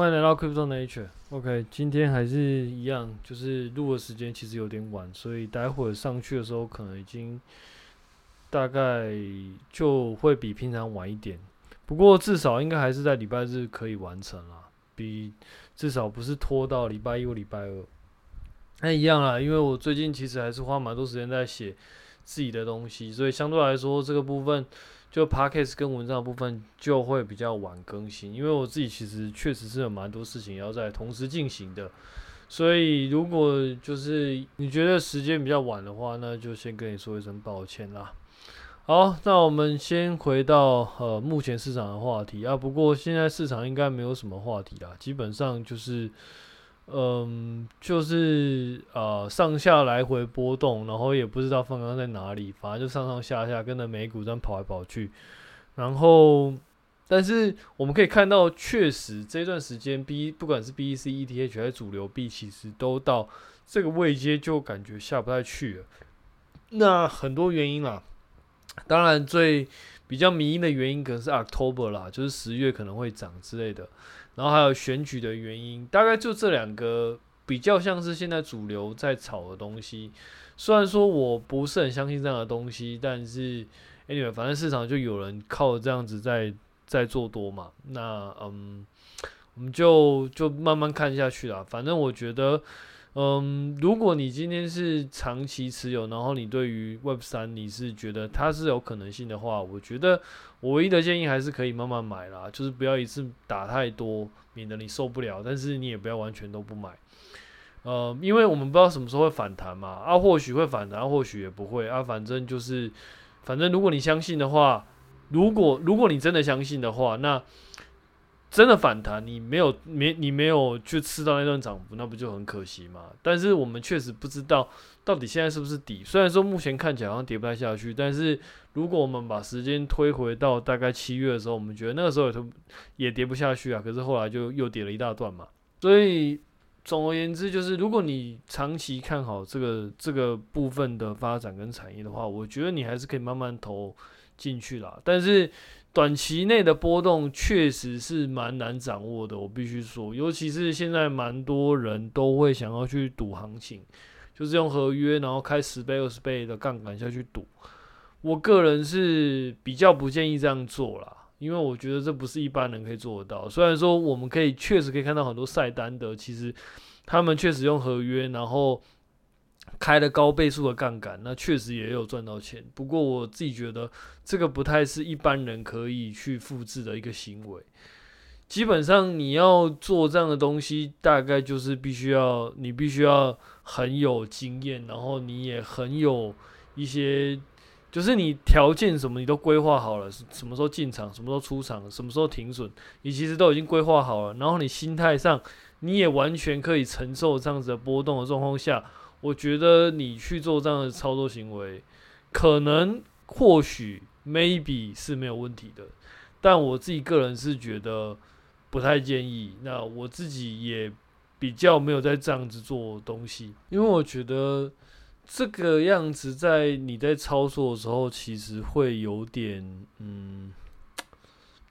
欢迎来到 Crypto Nature。OK，今天还是一样，就是录的时间其实有点晚，所以待会上去的时候可能已经大概就会比平常晚一点。不过至少应该还是在礼拜日可以完成啦，比至少不是拖到礼拜一或礼拜二。那一样啦，因为我最近其实还是花蛮多时间在写自己的东西，所以相对来说这个部分。就 Podcast 跟文章部分就会比较晚更新，因为我自己其实确实是有蛮多事情要在同时进行的，所以如果就是你觉得时间比较晚的话，那就先跟你说一声抱歉啦。好，那我们先回到呃目前市场的话题啊，不过现在市场应该没有什么话题啦，基本上就是。嗯，就是呃上下来回波动，然后也不知道方向在哪里，反正就上上下下跟着美股这样跑来跑去。然后，但是我们可以看到，确实这段时间 B 不管是 BEC、ETH 还是主流币，其实都到这个位阶就感觉下不太去了。那很多原因啦，当然最比较迷因的原因可能是 October 啦，就是十月可能会涨之类的。然后还有选举的原因，大概就这两个比较像是现在主流在炒的东西。虽然说我不是很相信这样的东西，但是 anyway，反正市场就有人靠这样子在在做多嘛。那嗯，我们就就慢慢看下去啦。反正我觉得。嗯，如果你今天是长期持有，然后你对于 Web 三你是觉得它是有可能性的话，我觉得我唯一的建议还是可以慢慢买啦，就是不要一次打太多，免得你受不了。但是你也不要完全都不买，呃，因为我们不知道什么时候会反弹嘛，啊，或许会反弹，或许也不会啊，反正就是，反正如果你相信的话，如果如果你真的相信的话，那。真的反弹，你没有没你没有去吃到那段涨幅，那不就很可惜吗？但是我们确实不知道到底现在是不是底。虽然说目前看起来好像跌不太下去，但是如果我们把时间推回到大概七月的时候，我们觉得那个时候也也跌不下去啊。可是后来就又跌了一大段嘛。所以总而言之，就是如果你长期看好这个这个部分的发展跟产业的话，我觉得你还是可以慢慢投进去啦。但是。短期内的波动确实是蛮难掌握的，我必须说，尤其是现在蛮多人都会想要去赌行情，就是用合约，然后开十倍、二十倍的杠杆下去赌。我个人是比较不建议这样做啦，因为我觉得这不是一般人可以做得到。虽然说我们可以确实可以看到很多赛单的，其实他们确实用合约，然后。开了高倍数的杠杆，那确实也有赚到钱。不过我自己觉得这个不太是一般人可以去复制的一个行为。基本上你要做这样的东西，大概就是必须要你必须要很有经验，然后你也很有一些，就是你条件什么你都规划好了，什么时候进场，什么时候出场，什么时候停损，你其实都已经规划好了。然后你心态上你也完全可以承受这样子的波动的状况下。我觉得你去做这样的操作行为，可能或许 maybe 是没有问题的，但我自己个人是觉得不太建议。那我自己也比较没有在这样子做东西，因为我觉得这个样子在你在操作的时候，其实会有点嗯。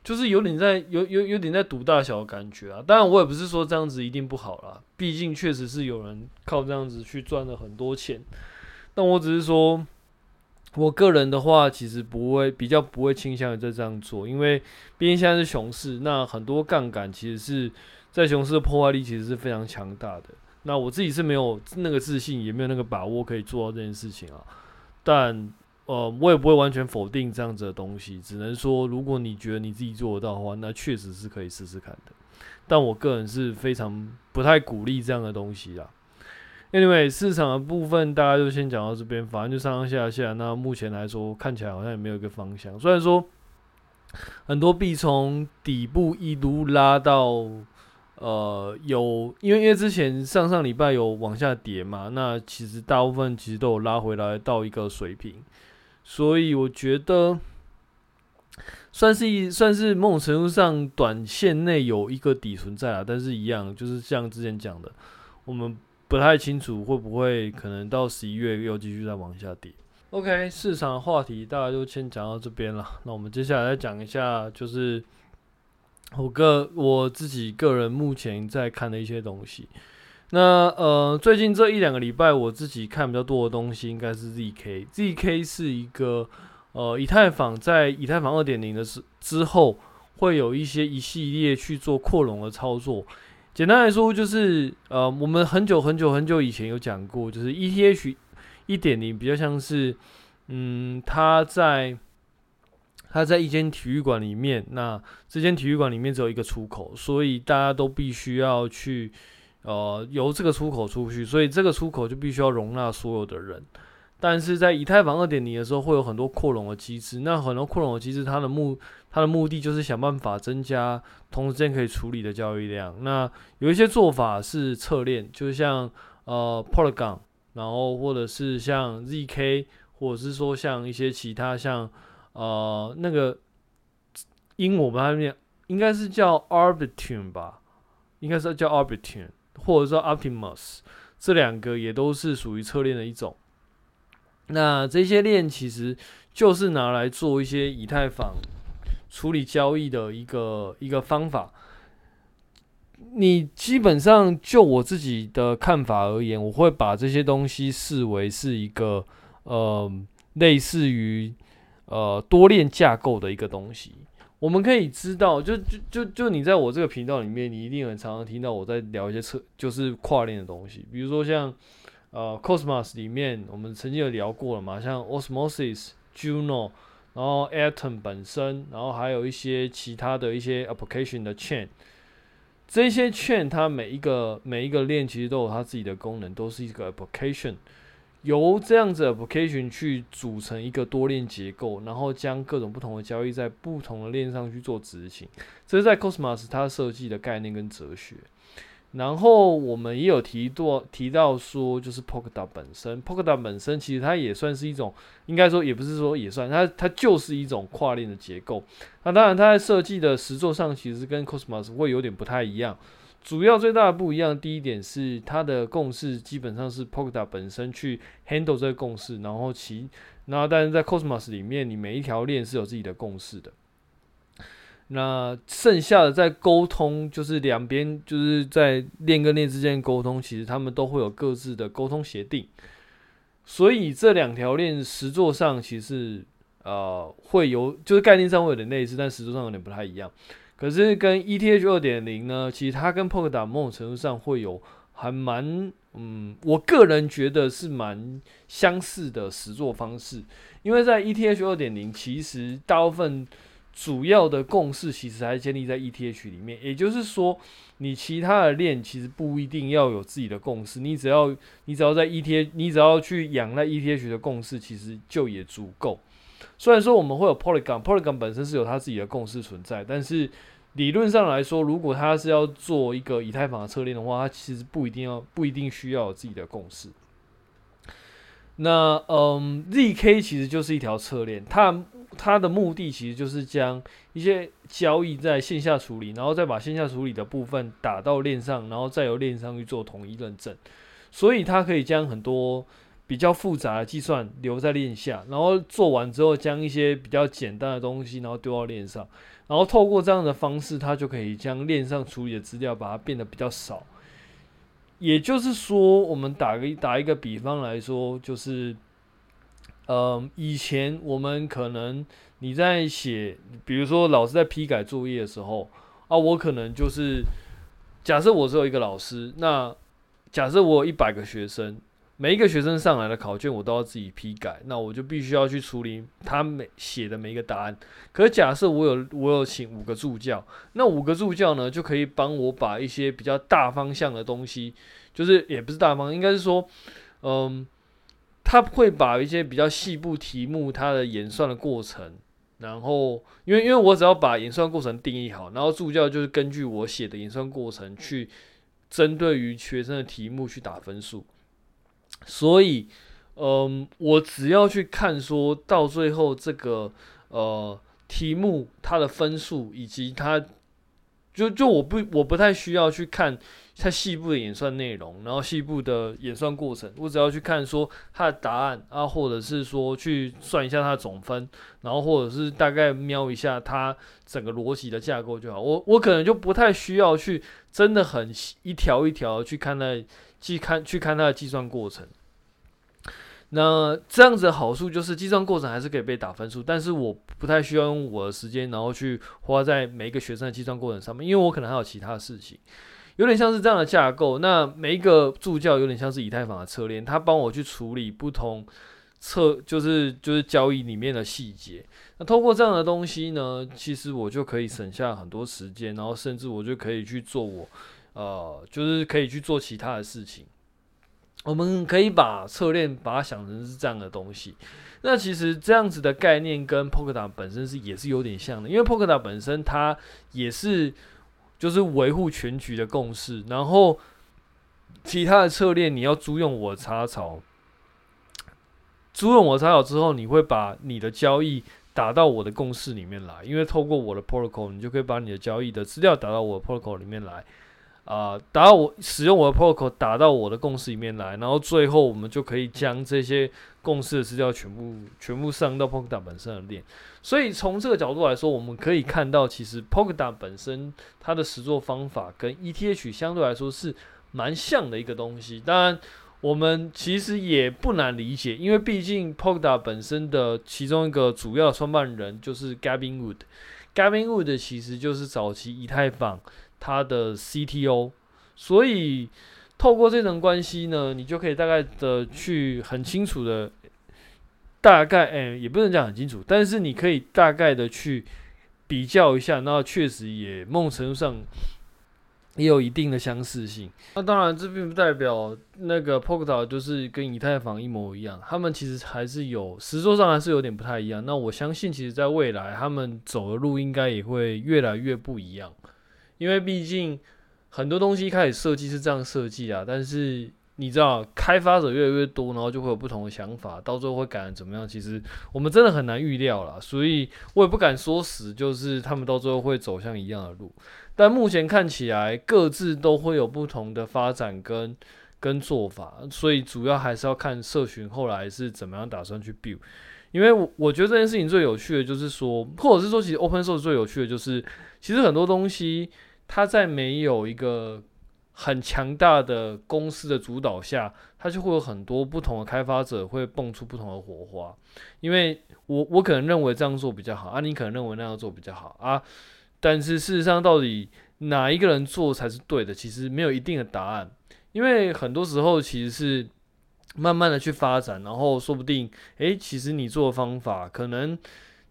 就是有点在有有有点在赌大小的感觉啊，当然我也不是说这样子一定不好啦，毕竟确实是有人靠这样子去赚了很多钱。但我只是说，我个人的话，其实不会比较不会倾向于在这样做，因为毕竟现在是熊市，那很多杠杆其实是在熊市的破坏力其实是非常强大的。那我自己是没有那个自信，也没有那个把握可以做到这件事情啊，但。呃，我也不会完全否定这样子的东西，只能说，如果你觉得你自己做得到的话，那确实是可以试试看的。但我个人是非常不太鼓励这样的东西啦。Anyway，市场的部分大家就先讲到这边，反正就上上下下。那目前来说，看起来好像也没有一个方向。虽然说很多币从底部一路拉到呃有，因为因为之前上上礼拜有往下跌嘛，那其实大部分其实都有拉回来到一个水平。所以我觉得算是一算是某种程度上短线内有一个底存在啊，但是一样就是像之前讲的，我们不太清楚会不会可能到十一月又继续再往下跌。OK，市场的话题大概就先讲到这边了。那我们接下来再讲一下，就是我个我自己个人目前在看的一些东西。那呃，最近这一两个礼拜，我自己看比较多的东西应该是 ZK。ZK 是一个呃，以太坊在以太坊二点零的时之后，会有一些一系列去做扩容的操作。简单来说，就是呃，我们很久很久很久以前有讲过，就是 ETH 一点零比较像是，嗯，它在它在一间体育馆里面，那这间体育馆里面只有一个出口，所以大家都必须要去。呃，由这个出口出去，所以这个出口就必须要容纳所有的人。但是在以太坊二点零的时候，会有很多扩容的机制。那很多扩容的机制，它的目它的目的就是想办法增加同时间可以处理的交易量。那有一些做法是侧链，就像呃 Polygon，然后或者是像 ZK，或者是说像一些其他像呃那个英我们那边应该是叫 Arbitrum 吧，应该是叫 Arbitrum。或者说 Optimus 这两个也都是属于侧链的一种。那这些链其实就是拿来做一些以太坊处理交易的一个一个方法。你基本上就我自己的看法而言，我会把这些东西视为是一个呃类似于呃多链架构的一个东西。我们可以知道，就就就就你在我这个频道里面，你一定很常常听到我在聊一些车，就是跨链的东西，比如说像呃 Cosmos 里面，我们曾经有聊过了嘛，像 Osmosis、Juno，然后 Atom 本身，然后还有一些其他的一些 application 的 chain，这些 chain 它每一个每一个链其实都有它自己的功能，都是一个 application。由这样子的 application 去组成一个多链结构，然后将各种不同的交易在不同的链上去做执行，这是在 Cosmos 它设计的概念跟哲学。然后我们也有提到提到说，就是 Polkadot 本身，Polkadot 本身其实它也算是一种，应该说也不是说也算，它它就是一种跨链的结构。那当然，它在设计的实作上其实跟 Cosmos 会有点不太一样。主要最大的不一样，第一点是它的共识基本上是 Polkadot 本身去 handle 这个共识，然后其，然后但是在 Cosmos 里面，你每一条链是有自己的共识的。那剩下的在沟通，就是两边就是在链跟链之间沟通，其实他们都会有各自的沟通协定。所以这两条链实作上其实呃会有，就是概念上会有点类似，但实作上有点不太一样。可是跟 ETH 二点零呢，其实它跟 Polkadot 某种程度上会有还蛮，嗯，我个人觉得是蛮相似的实作方式。因为在 ETH 二点零，其实大部分主要的共识其实还建立在 ETH 里面，也就是说，你其他的链其实不一定要有自己的共识，你只要你只要在 ETH，你只要去仰赖 ETH 的共识，其实就也足够。虽然说我们会有 Polygon，Polygon 本身是有它自己的共识存在，但是理论上来说，如果它是要做一个以太坊的侧链的话，它其实不一定要不一定需要有自己的共识。那嗯，ZK 其实就是一条侧链，它它的目的其实就是将一些交易在线下处理，然后再把线下处理的部分打到链上，然后再由链上去做统一认证，所以它可以将很多。比较复杂的计算留在链下，然后做完之后，将一些比较简单的东西，然后丢到链上，然后透过这样的方式，它就可以将链上处理的资料把它变得比较少。也就是说，我们打个打一个比方来说，就是，嗯，以前我们可能你在写，比如说老师在批改作业的时候啊，我可能就是假设我只有一个老师，那假设我有一百个学生。每一个学生上来的考卷，我都要自己批改，那我就必须要去处理他每写的每一个答案。可是假设我有我有请五个助教，那五个助教呢，就可以帮我把一些比较大方向的东西，就是也不是大方，应该是说，嗯，他会把一些比较细部题目它的演算的过程，然后因为因为我只要把演算过程定义好，然后助教就是根据我写的演算过程去针对于学生的题目去打分数。所以，嗯，我只要去看，说到最后这个呃题目它的分数，以及它就就我不我不太需要去看它细部的演算内容，然后细部的演算过程，我只要去看说它的答案啊，或者是说去算一下它的总分，然后或者是大概瞄一下它整个逻辑的架构就好。我我可能就不太需要去真的很一条一条去看它去看去看它的计算过程。那这样子的好处就是计算过程还是可以被打分数，但是我不太需要用我的时间，然后去花在每一个学生的计算过程上面，因为我可能还有其他的事情，有点像是这样的架构。那每一个助教有点像是以太坊的侧链，他帮我去处理不同侧，就是就是交易里面的细节。那通过这样的东西呢，其实我就可以省下很多时间，然后甚至我就可以去做我呃，就是可以去做其他的事情。我们可以把侧链把它想成是这样的东西，那其实这样子的概念跟 Polkadot 本身是也是有点像的，因为 Polkadot 本身它也是就是维护全局的共识，然后其他的侧链你要租用我插槽，租用我插槽之后，你会把你的交易打到我的共识里面来，因为透过我的 protocol，你就可以把你的交易的资料打到我的 protocol 里面来。啊、打我使用我的 protocol 打到我的共识里面来，然后最后我们就可以将这些共识的资料全部全部上到 Polkadot 本身的链。所以从这个角度来说，我们可以看到，其实 Polkadot 本身它的实作方法跟 ETH 相对来说是蛮像的一个东西。当然，我们其实也不难理解，因为毕竟 p o k a d a 本身的其中一个主要创办人就是 Gavin Wood。Gavin Wood 其实就是早期以太坊。他的 CTO，所以透过这层关系呢，你就可以大概的去很清楚的，大概哎、也不能讲很清楚，但是你可以大概的去比较一下，那确实也某种程度上也有一定的相似性。那当然，这并不代表那个 Polka 就是跟以太坊一模一样，他们其实还是有实作上还是有点不太一样。那我相信，其实在未来他们走的路应该也会越来越不一样。因为毕竟很多东西一开始设计是这样设计啊，但是你知道，开发者越来越多，然后就会有不同的想法，到最后会改成怎么样？其实我们真的很难预料啦，所以我也不敢说死，就是他们到最后会走向一样的路。但目前看起来，各自都会有不同的发展跟跟做法，所以主要还是要看社群后来是怎么样打算去 build。因为我我觉得这件事情最有趣的就是说，或者是说，其实 open source 最有趣的就是，其实很多东西。它在没有一个很强大的公司的主导下，它就会有很多不同的开发者会蹦出不同的火花。因为我我可能认为这样做比较好啊，你可能认为那样做比较好啊，但是事实上到底哪一个人做才是对的，其实没有一定的答案。因为很多时候其实是慢慢的去发展，然后说不定，诶，其实你做的方法可能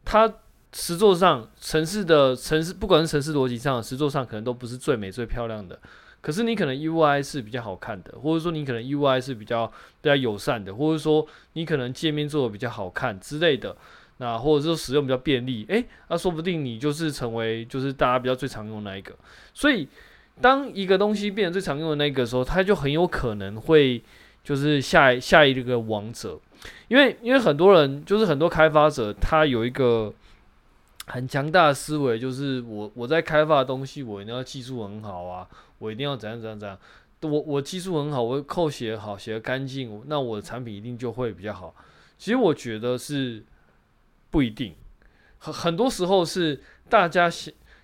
它。实作上，城市的城市，不管是城市逻辑上，实作上可能都不是最美最漂亮的。可是你可能 UI 是比较好看的，或者说你可能 UI 是比较比较友善的，或者说你可能界面做的比较好看之类的。那或者说使用比较便利，诶、那、说不定你就是成为就是大家比较最常用的那一个。所以当一个东西变成最常用的那个时候，它就很有可能会就是下下一个王者。因为因为很多人就是很多开发者，他有一个。很强大的思维，就是我我在开发的东西，我一定要技术很好啊，我一定要怎样怎样怎样。我我技术很好，我扣写好，写得干净，那我的产品一定就会比较好。其实我觉得是不一定，很很多时候是大家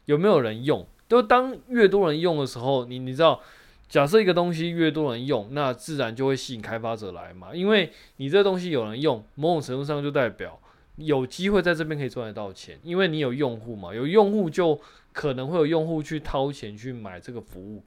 有没有人用，就当越多人用的时候，你你知道，假设一个东西越多人用，那自然就会吸引开发者来嘛，因为你这东西有人用，某种程度上就代表。有机会在这边可以赚得到钱，因为你有用户嘛，有用户就可能会有用户去掏钱去买这个服务，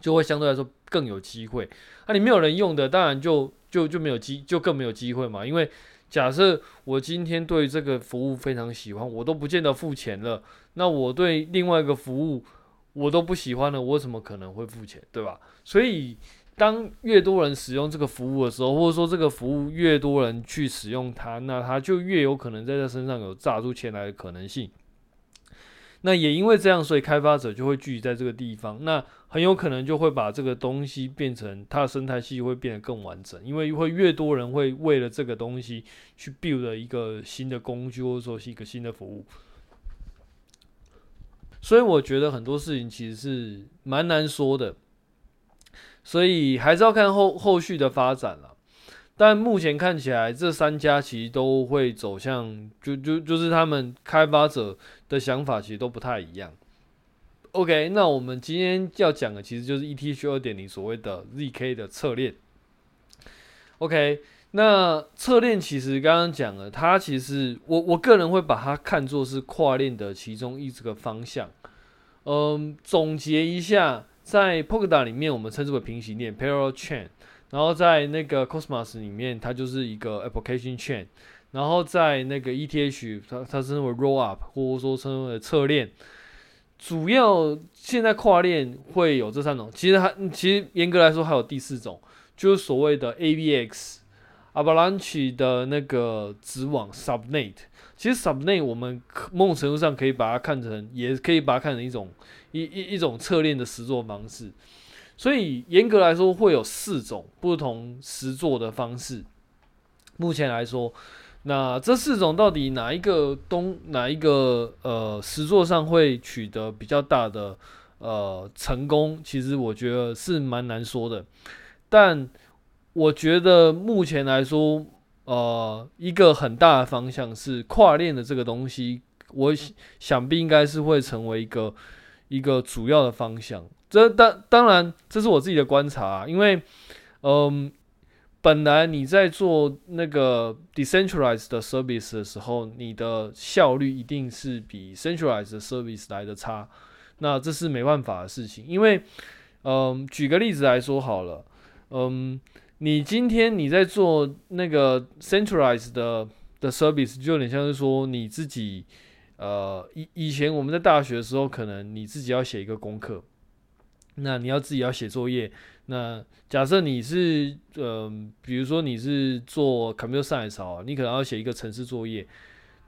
就会相对来说更有机会。那、你没有人用的，当然就就就没有机，就更没有机会嘛。因为假设我今天对这个服务非常喜欢，我都不见得付钱了，那我对另外一个服务我都不喜欢了，我怎么可能会付钱，对吧？所以。当越多人使用这个服务的时候，或者说这个服务越多人去使用它，那它就越有可能在他身上有榨出钱来的可能性。那也因为这样，所以开发者就会聚集在这个地方，那很有可能就会把这个东西变成它的生态系会变得更完整，因为会越多人会为了这个东西去 build 一个新的工具，或者说是一个新的服务。所以我觉得很多事情其实是蛮难说的，所以还是要看后后续的发展了。但目前看起来，这三家其实都会走向，就就就是他们开发者的想法其实都不太一样。OK，那我们今天要讲的其实就是 ETH 二点零所谓的 ZK 的侧链。OK，那侧链其实刚刚讲了，它其实我我个人会把它看作是跨链的其中一这个方向。嗯，总结一下，在 Polkadot 里面，我们称之为平行链 （Parallel Chain）。然后在那个 Cosmos 里面，它就是一个 Application Chain。然后在那个 ETH，它它称为 Roll Up，或者说称为侧链。主要现在跨链会有这三种，其实还其实严格来说还有第四种，就是所谓的 AVX Avalanche 的那个子网 Subnet。其实 Subnet 我们某种程度上可以把它看成，也可以把它看成一种一一一种侧链的实作方式。所以严格来说，会有四种不同实作的方式。目前来说，那这四种到底哪一个东哪一个呃实作上会取得比较大的呃成功？其实我觉得是蛮难说的。但我觉得目前来说，呃，一个很大的方向是跨链的这个东西，我想必应该是会成为一个一个主要的方向。这当当然，这是我自己的观察啊，因为，嗯，本来你在做那个 decentralized service 的时候，你的效率一定是比 centralized service 来的差，那这是没办法的事情。因为，嗯，举个例子来说好了，嗯，你今天你在做那个 centralized 的的 service，就有点像是说你自己，呃，以以前我们在大学的时候，可能你自己要写一个功课。那你要自己要写作业。那假设你是呃，比如说你是做 computer science 好，你可能要写一个程式作业。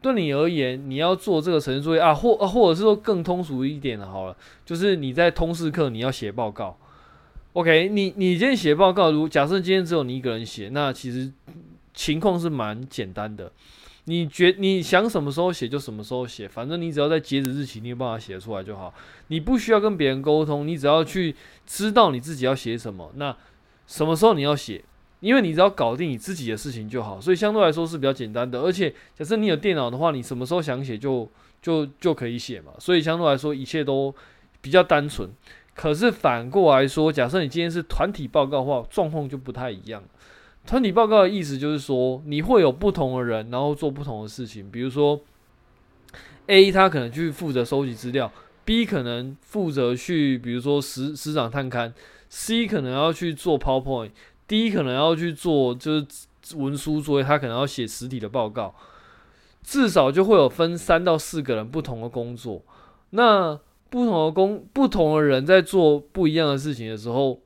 对你而言，你要做这个程式作业啊，或啊，或者是说更通俗一点的，好了，就是你在通识课你要写报告。OK，你你今天写报告，如假设今天只有你一个人写，那其实情况是蛮简单的。你觉你想什么时候写就什么时候写，反正你只要在截止日期，你有办法写出来就好。你不需要跟别人沟通，你只要去知道你自己要写什么，那什么时候你要写，因为你只要搞定你自己的事情就好，所以相对来说是比较简单的。而且假设你有电脑的话，你什么时候想写就就就可以写嘛，所以相对来说一切都比较单纯。可是反过来说，假设你今天是团体报告的话，状况就不太一样。团体报告的意思就是说，你会有不同的人，然后做不同的事情。比如说，A 他可能去负责收集资料，B 可能负责去，比如说师师长探勘，C 可能要去做 PowerPoint，D 可能要去做就是文书作业，他可能要写实体的报告。至少就会有分三到四个人不同的工作。那不同的工，不同的人在做不一样的事情的时候。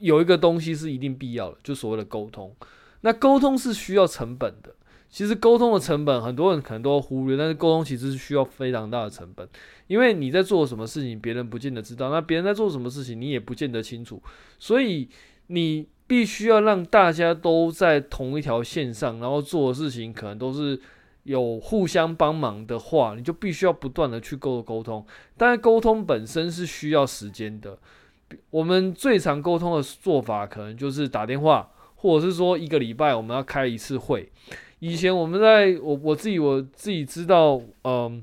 有一个东西是一定必要的，就所谓的沟通。那沟通是需要成本的。其实沟通的成本，很多人可能都忽略，但是沟通其实是需要非常大的成本。因为你在做什么事情，别人不见得知道；那别人在做什么事情，你也不见得清楚。所以你必须要让大家都在同一条线上，然后做的事情可能都是有互相帮忙的话，你就必须要不断的去沟沟通。但是沟通本身是需要时间的。我们最常沟通的做法，可能就是打电话，或者是说一个礼拜我们要开一次会。以前我们在我我自己我自己知道，嗯，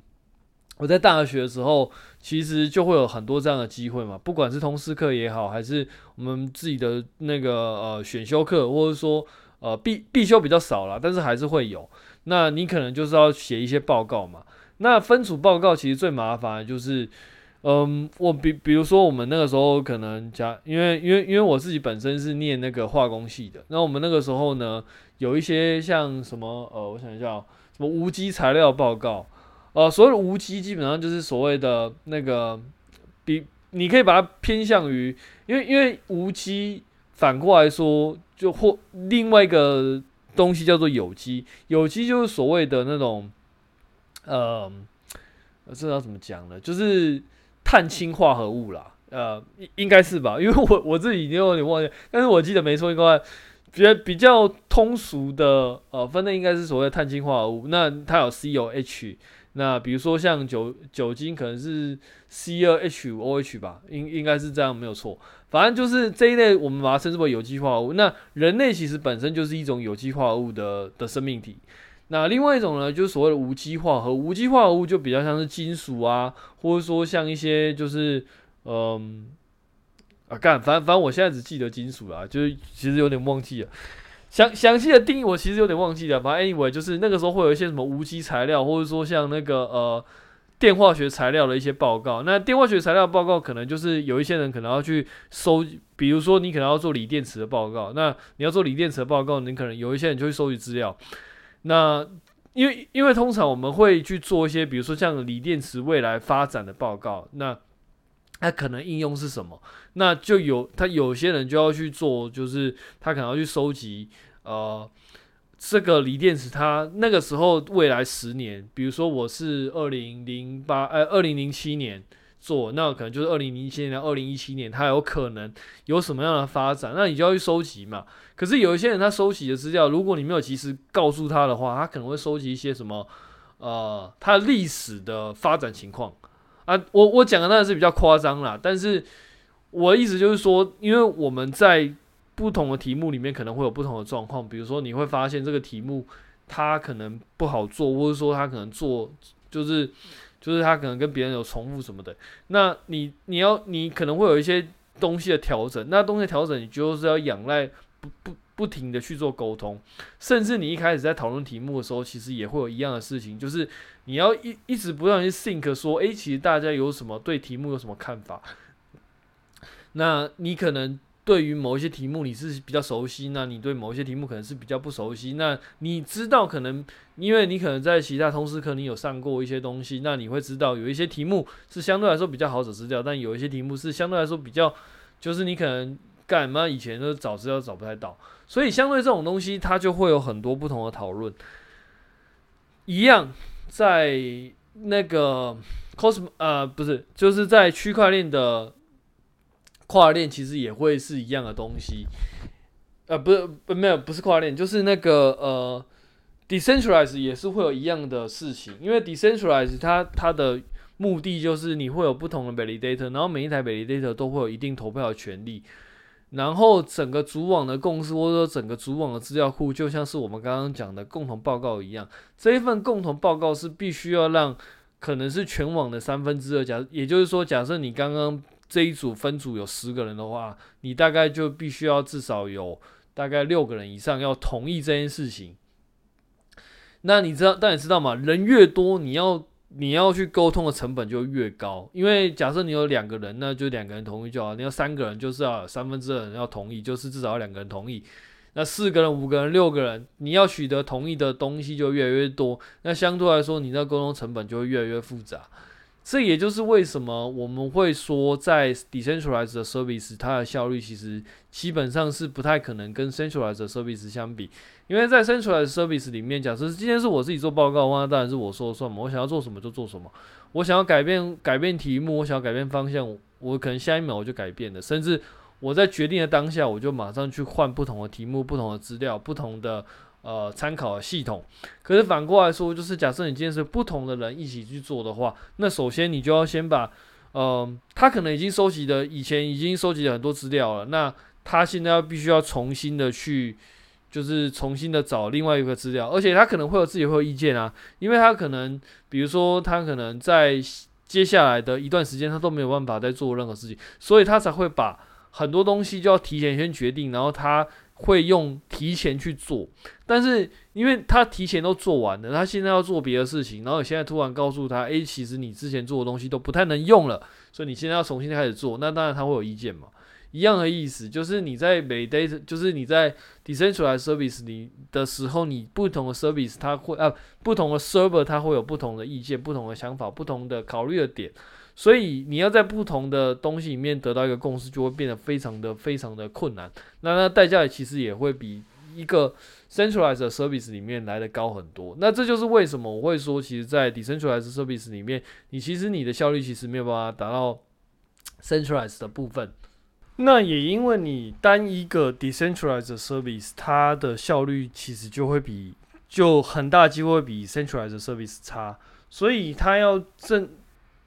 我在大学的时候，其实就会有很多这样的机会嘛，不管是通识课也好，还是我们自己的那个呃选修课，或者说呃必必修比较少啦，但是还是会有。那你可能就是要写一些报告嘛。那分组报告其实最麻烦的就是。嗯，我比比如说，我们那个时候可能加，因为因为因为我自己本身是念那个化工系的，那我们那个时候呢，有一些像什么呃，我想一下，什么无机材料报告，呃，所谓无机基本上就是所谓的那个，比你可以把它偏向于，因为因为无机反过来说，就或另外一个东西叫做有机，有机就是所谓的那种，呃，这要怎么讲呢？就是。碳氢化合物啦，呃，应该是吧，因为我我自己已经有点忘记，但是我记得没错，应该比较比较通俗的呃分类应该是所谓碳氢化合物。那它有 C、O、H 那比如说像酒酒精可能是 C 二 H 五 OH 吧，应应该是这样没有错。反正就是这一类，我们把它称之为有机化合物。那人类其实本身就是一种有机化合物的的生命体。那另外一种呢，就是所谓的无机化合物。无机化合物就比较像是金属啊，或者说像一些就是嗯啊干，反正反正我现在只记得金属啦，就是其实有点忘记了。详详细的定义我其实有点忘记了，反正 anyway 就是那个时候会有一些什么无机材料，或者说像那个呃电化学材料的一些报告。那电化学材料报告可能就是有一些人可能要去收，比如说你可能要做锂电池的报告，那你要做锂电池的报告，你可能有一些人就会收集资料。那因为因为通常我们会去做一些，比如说像锂电池未来发展的报告，那它可能应用是什么？那就有他有些人就要去做，就是他可能要去收集，呃，这个锂电池，它那个时候未来十年，比如说我是二零零八，呃，二零零七年做，那可能就是二零零七年二零一七年，它有可能有什么样的发展，那你就要去收集嘛。可是有一些人他收集的资料，如果你没有及时告诉他的话，他可能会收集一些什么，呃，它历史的发展情况啊。我我讲的那是比较夸张啦，但是。我的意思就是说，因为我们在不同的题目里面可能会有不同的状况，比如说你会发现这个题目它可能不好做，或者说它可能做就是就是它可能跟别人有重复什么的，那你你要你可能会有一些东西的调整，那东西调整你就是要仰赖不不不停的去做沟通，甚至你一开始在讨论题目的时候，其实也会有一样的事情，就是你要一一直不断去 think 说，诶，其实大家有什么对题目有什么看法。那你可能对于某一些题目你是比较熟悉，那你对某一些题目可能是比较不熟悉。那你知道可能因为你可能在其他通识课你有上过一些东西，那你会知道有一些题目是相对来说比较好找资料，但有一些题目是相对来说比较就是你可能干嘛以前都找资料找不太到，所以相对这种东西它就会有很多不同的讨论。一样在那个 cosm 呃不是就是在区块链的。跨链其实也会是一样的东西，呃，不是，不，没有，不是跨链，就是那个呃，decentralize 也是会有一样的事情，因为 decentralize 它它的目的就是你会有不同的 validator，然后每一台 validator 都会有一定投票的权利，然后整个主网的共识或者说整个主网的资料库，就像是我们刚刚讲的共同报告一样，这一份共同报告是必须要让可能是全网的三分之二，假，也就是说，假设你刚刚。这一组分组有十个人的话，你大概就必须要至少有大概六个人以上要同意这件事情。那你知道，但你知道吗？人越多，你要你要去沟通的成本就越高。因为假设你有两个人，那就两个人同意就好；你要三个人，就是要三分之二人要同意，就是至少要两个人同意。那四个人、五个人、六个人，你要取得同意的东西就越来越多。那相对来说，你的沟通成本就会越来越复杂。这也就是为什么我们会说，在 decentralized service 它的效率其实基本上是不太可能跟 centralized service 相比，因为在 centralized service 里面，假设今天是我自己做报告的话，当然是我说了算嘛，我想要做什么就做什么，我想要改变改变题目，我想要改变方向，我可能下一秒我就改变了，甚至我在决定的当下，我就马上去换不同的题目、不同的资料、不同的。呃，参考系统，可是反过来说，就是假设你今天是不同的人一起去做的话，那首先你就要先把，呃，他可能已经收集的以前已经收集了很多资料了，那他现在要必须要重新的去，就是重新的找另外一个资料，而且他可能会有自己会有意见啊，因为他可能，比如说他可能在接下来的一段时间他都没有办法再做任何事情，所以他才会把很多东西就要提前先决定，然后他。会用提前去做，但是因为他提前都做完了，他现在要做别的事情，然后你现在突然告诉他，诶，其实你之前做的东西都不太能用了，所以你现在要重新开始做，那当然他会有意见嘛。一样的意思，就是你在每 day，就是你在 decentralized service 你的时候，你不同的 service 它会啊，不同的 server 它会有不同的意见、不同的想法、不同的考虑的点。所以你要在不同的东西里面得到一个共识，就会变得非常的非常的困难。那那代价其实也会比一个 centralized service 里面来的高很多。那这就是为什么我会说，其实，在 decentralized service 里面，你其实你的效率其实没有办法达到 centralized 的部分。那也因为你单一个 decentralized service，它的效率其实就会比就很大机会比 centralized service 差。所以它要正，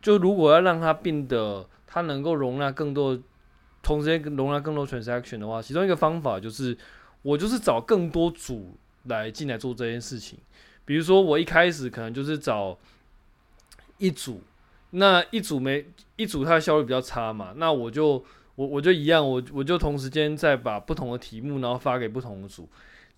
就如果要让它变得它能够容纳更多，同时间容纳更多 transaction 的话，其中一个方法就是我就是找更多组来进来做这件事情。比如说我一开始可能就是找一组，那一组没一组它的效率比较差嘛，那我就我我就一样，我我就同时间再把不同的题目然后发给不同的组。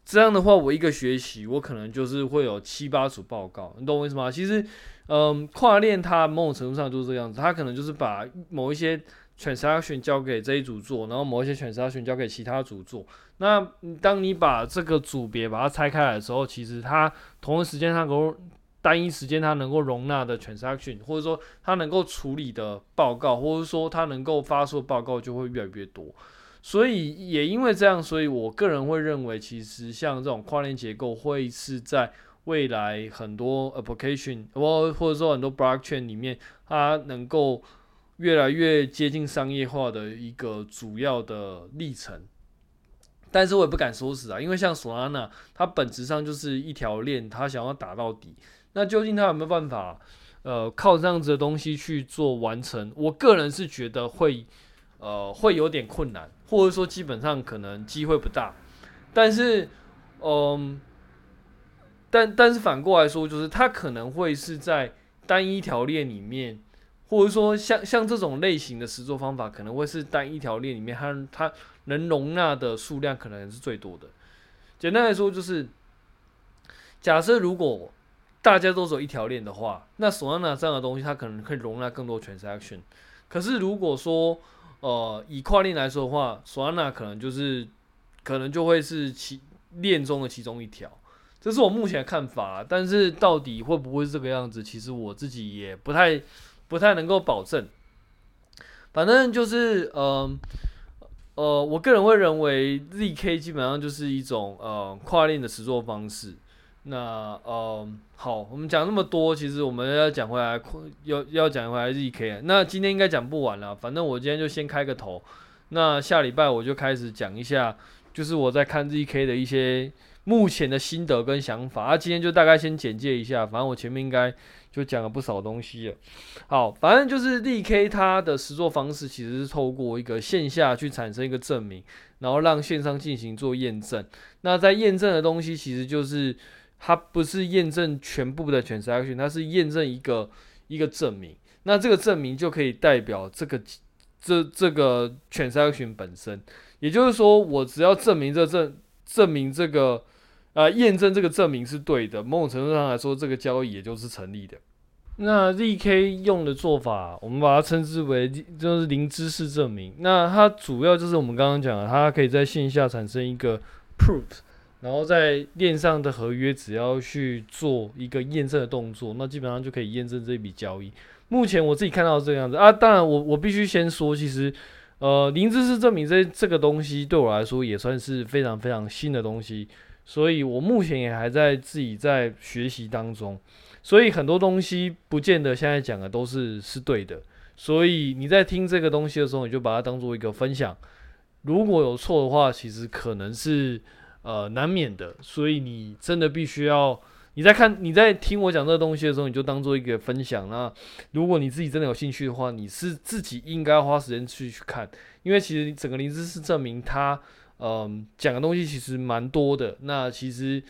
这样的话，我一个学期我可能就是会有七八组报告，你懂我意思吗？其实，嗯，跨链它某种程度上就是这样子，它可能就是把某一些 transaction 交给这一组做，然后某一些 transaction 交给其他组做。那当你把这个组别把它拆开来的时候，其实它同一时间它能够单一时间它能够容纳的 transaction，或者说它能够处理的报告，或者说它能够发出的报告就会越来越多。所以也因为这样，所以我个人会认为，其实像这种跨链结构会是在未来很多 application 或或者说很多 blockchain 里面，它能够越来越接近商业化的一个主要的历程。但是我也不敢说死啊，因为像 Solana，它本质上就是一条链，它想要打到底，那究竟它有没有办法，呃，靠这样子的东西去做完成？我个人是觉得会。呃，会有点困难，或者说基本上可能机会不大。但是，嗯，但但是反过来说，就是它可能会是在单一条链里面，或者说像像这种类型的实作方法，可能会是单一条链里面它它能容纳的数量可能是最多的。简单来说，就是假设如果大家都走一条链的话，那 Solana 这样的东西它可能可以容纳更多 transaction。可是如果说呃，以跨链来说的话，Solana 可能就是，可能就会是其链中的其中一条，这是我目前的看法。但是到底会不会是这个样子，其实我自己也不太不太能够保证。反正就是，呃，呃，我个人会认为 ZK 基本上就是一种呃跨链的实作方式。那呃好，我们讲那么多，其实我们要讲回来，要要讲回来 ZK。那今天应该讲不完了，反正我今天就先开个头。那下礼拜我就开始讲一下，就是我在看 ZK 的一些目前的心得跟想法。啊，今天就大概先简介一下，反正我前面应该就讲了不少东西了。好，反正就是 ZK 它的实作方式其实是透过一个线下去产生一个证明，然后让线上进行做验证。那在验证的东西其实就是。它不是验证全部的 transaction，它是验证一个一个证明。那这个证明就可以代表这个这这个 transaction 本身。也就是说，我只要证明这证证明这个呃验证这个证明是对的，某种程度上来说，这个交易也就是成立的。那 ZK 用的做法，我们把它称之为就是零知识证明。那它主要就是我们刚刚讲的，它可以在线下产生一个 proof。然后在链上的合约，只要去做一个验证的动作，那基本上就可以验证这笔交易。目前我自己看到这样子啊，当然我我必须先说，其实呃零知识证明这这个东西对我来说也算是非常非常新的东西，所以我目前也还在自己在学习当中，所以很多东西不见得现在讲的都是是对的。所以你在听这个东西的时候，你就把它当做一个分享，如果有错的话，其实可能是。呃，难免的，所以你真的必须要，你在看、你在听我讲这个东西的时候，你就当做一个分享。那如果你自己真的有兴趣的话，你是自己应该花时间去去看，因为其实整个林芝是证明他，嗯，讲的东西其实蛮多的，那其实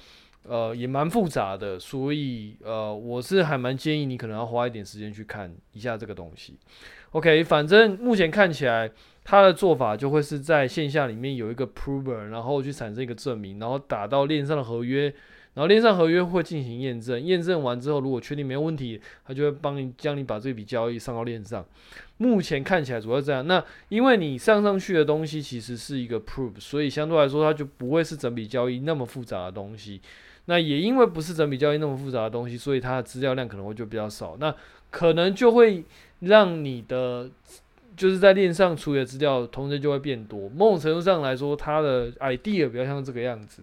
呃也蛮复杂的，所以呃我是还蛮建议你可能要花一点时间去看一下这个东西。OK，反正目前看起来。他的做法就会是在线下里面有一个 prover，然后去产生一个证明，然后打到链上的合约，然后链上合约会进行验证，验证完之后如果确定没有问题，他就会帮你将你把这笔交易上到链上。目前看起来主要这样。那因为你上上去的东西其实是一个 proof，所以相对来说它就不会是整笔交易那么复杂的东西。那也因为不是整笔交易那么复杂的东西，所以它的资料量可能会就比较少。那可能就会让你的。就是在链上处理的资料，同时就会变多。某种程度上来说，它的 idea 比较像这个样子。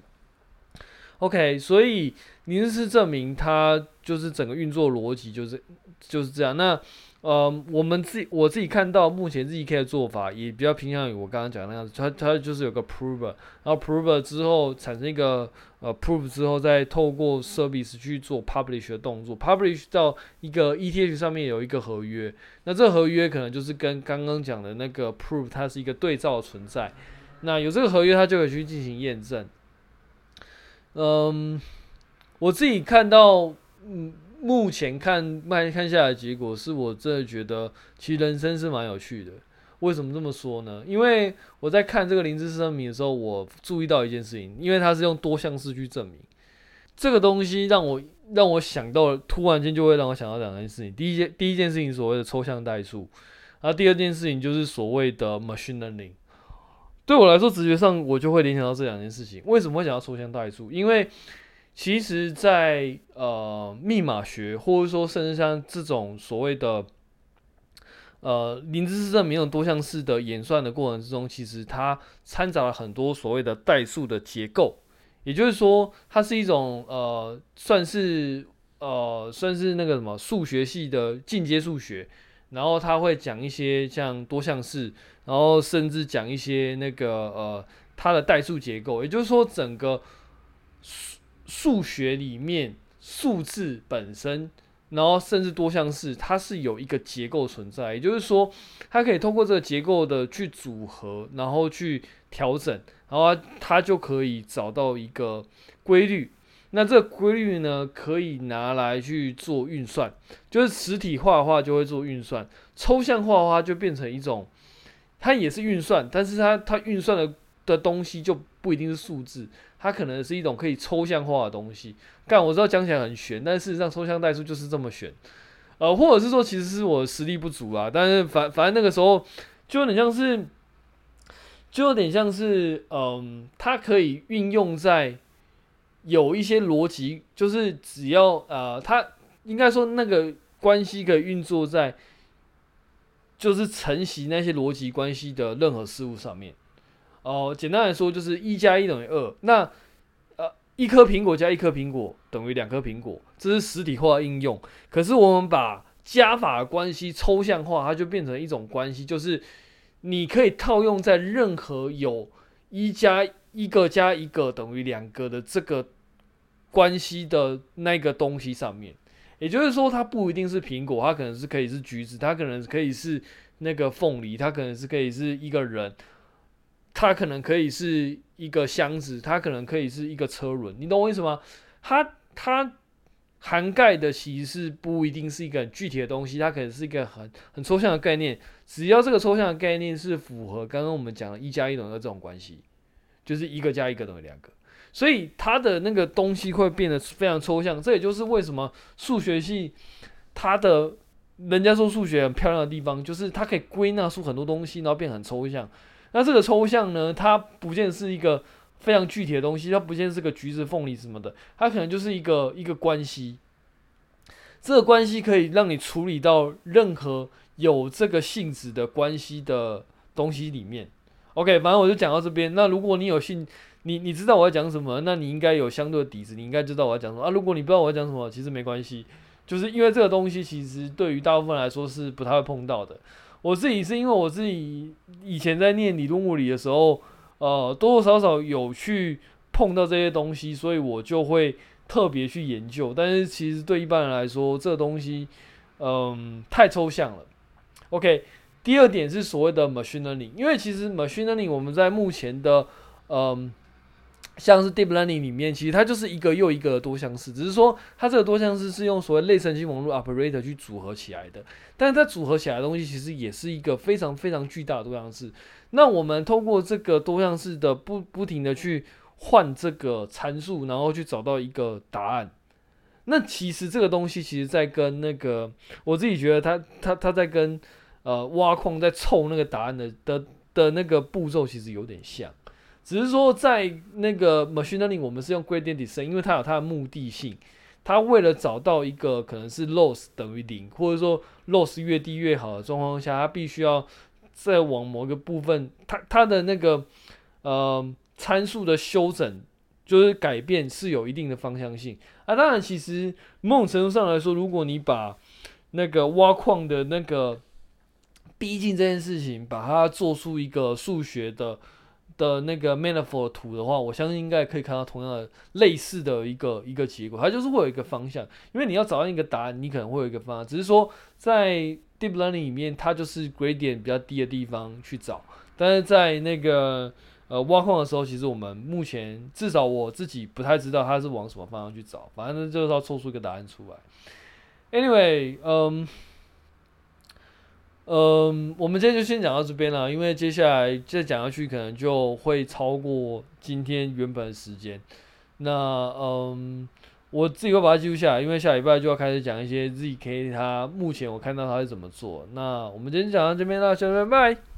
OK，所以零知识证明它就是整个运作逻辑就是就是这样。那呃，我们自己我自己看到目前 ZK 的做法也比较偏向于我刚刚讲那样子，它它就是有个 prover，然后 prover 之后产生一个呃 prove 之后，再透过 service 去做 publish 的动作，publish 到一个 ETH 上面有一个合约，那这合约可能就是跟刚刚讲的那个 prove 它是一个对照存在，那有这个合约它就可以去进行验证。嗯，我自己看到嗯。目前看慢看下来结果，是我真的觉得其实人生是蛮有趣的。为什么这么说呢？因为我在看这个零知识声明的时候，我注意到一件事情，因为它是用多项式去证明这个东西，让我让我想到，突然间就会让我想到两件事情。第一件第一件事情，所谓的抽象代数，然后第二件事情就是所谓的 machine learning。对我来说，直觉上我就会联想到这两件事情。为什么会想到抽象代数？因为其实在，呃密码学，或者说甚至像这种所谓的呃零知识证明这种多项式的演算的过程之中，其实它掺杂了很多所谓的代数的结构。也就是说，它是一种呃算是呃算是那个什么数学系的进阶数学，然后它会讲一些像多项式，然后甚至讲一些那个呃它的代数结构。也就是说，整个数学里面数字本身，然后甚至多项式，它是有一个结构存在，也就是说，它可以通过这个结构的去组合，然后去调整，然后它就可以找到一个规律。那这个规律呢，可以拿来去做运算，就是实体化的话就会做运算，抽象化的话就变成一种，它也是运算，但是它它运算的的东西就不一定是数字。它可能是一种可以抽象化的东西，但我知道讲起来很玄，但事实上抽象代数就是这么玄，呃，或者是说其实是我实力不足啊，但是反反正那个时候就有点像是，就有点像是，嗯，它可以运用在有一些逻辑，就是只要呃，它应该说那个关系可以运作在，就是承袭那些逻辑关系的任何事物上面。哦，简单来说就是一加一等于二。那呃，一颗苹果加一颗苹果等于两颗苹果，这是实体化应用。可是我们把加法关系抽象化，它就变成一种关系，就是你可以套用在任何有一加一个加一个等于两个的这个关系的那个东西上面。也就是说，它不一定是苹果，它可能是可以是橘子，它可能可以是那个凤梨，它可能是可以是一个人。它可能可以是一个箱子，它可能可以是一个车轮，你懂我意思吗？它它涵盖的其实是不一定是一个很具体的东西，它可能是一个很很抽象的概念。只要这个抽象的概念是符合刚刚我们讲的“一加一等于”这种关系，就是一个加一个等于两个，所以它的那个东西会变得非常抽象。这也就是为什么数学系它的人家说数学很漂亮的地方，就是它可以归纳出很多东西，然后变很抽象。那这个抽象呢，它不见是一个非常具体的东西，它不见是个橘子、凤梨什么的，它可能就是一个一个关系。这个关系可以让你处理到任何有这个性质的关系的东西里面。OK，反正我就讲到这边。那如果你有兴，你你知道我要讲什么，那你应该有相对的底子，你应该知道我要讲什么啊。如果你不知道我要讲什么，其实没关系，就是因为这个东西其实对于大部分来说是不太会碰到的。我自己是因为我自己以前在念理论物理的时候，呃，多多少少有去碰到这些东西，所以我就会特别去研究。但是其实对一般人来说，这东西，嗯、太抽象了。OK，第二点是所谓的 machine learning，因为其实 machine learning 我们在目前的，嗯、像是 deep learning 里面，其实它就是一个又一个的多项式，只是说它这个多项式是用所谓类神经网络 operator 去组合起来的。但是它组合起来的东西，其实也是一个非常非常巨大的多项式。那我们通过这个多项式的不不停的去换这个参数，然后去找到一个答案。那其实这个东西，其实在跟那个我自己觉得它它它在跟呃挖矿在凑那个答案的的的那个步骤，其实有点像。只是说，在那个 machine learning，我们是用 gradient descent，因为它有它的目的性。它为了找到一个可能是 loss 等于零，或者说 loss 越低越好的状况下，它必须要再往某个部分，它它的那个呃参数的修整，就是改变是有一定的方向性。啊，当然，其实某种程度上来说，如果你把那个挖矿的那个逼近这件事情，把它做出一个数学的的那个 manifold 图的话，我相信应该可以看到同样的类似的一个一个结果。它就是会有一个方向，因为你要找到一个答案，你可能会有一个方向，只是说在 deep learning 里面，它就是 gradient 比较低的地方去找，但是在那个呃挖矿的时候，其实我们目前至少我自己不太知道它是往什么方向去找，反正就是要做出一个答案出来。Anyway，嗯，嗯，我们今天就先讲到这边了，因为接下来再讲下去可能就会超过今天原本的时间。那嗯，我自己会把它记录下来，因为下礼拜就要开始讲一些 ZK，它目前我看到它是怎么做。那我们今天讲到这边了，下礼拜拜。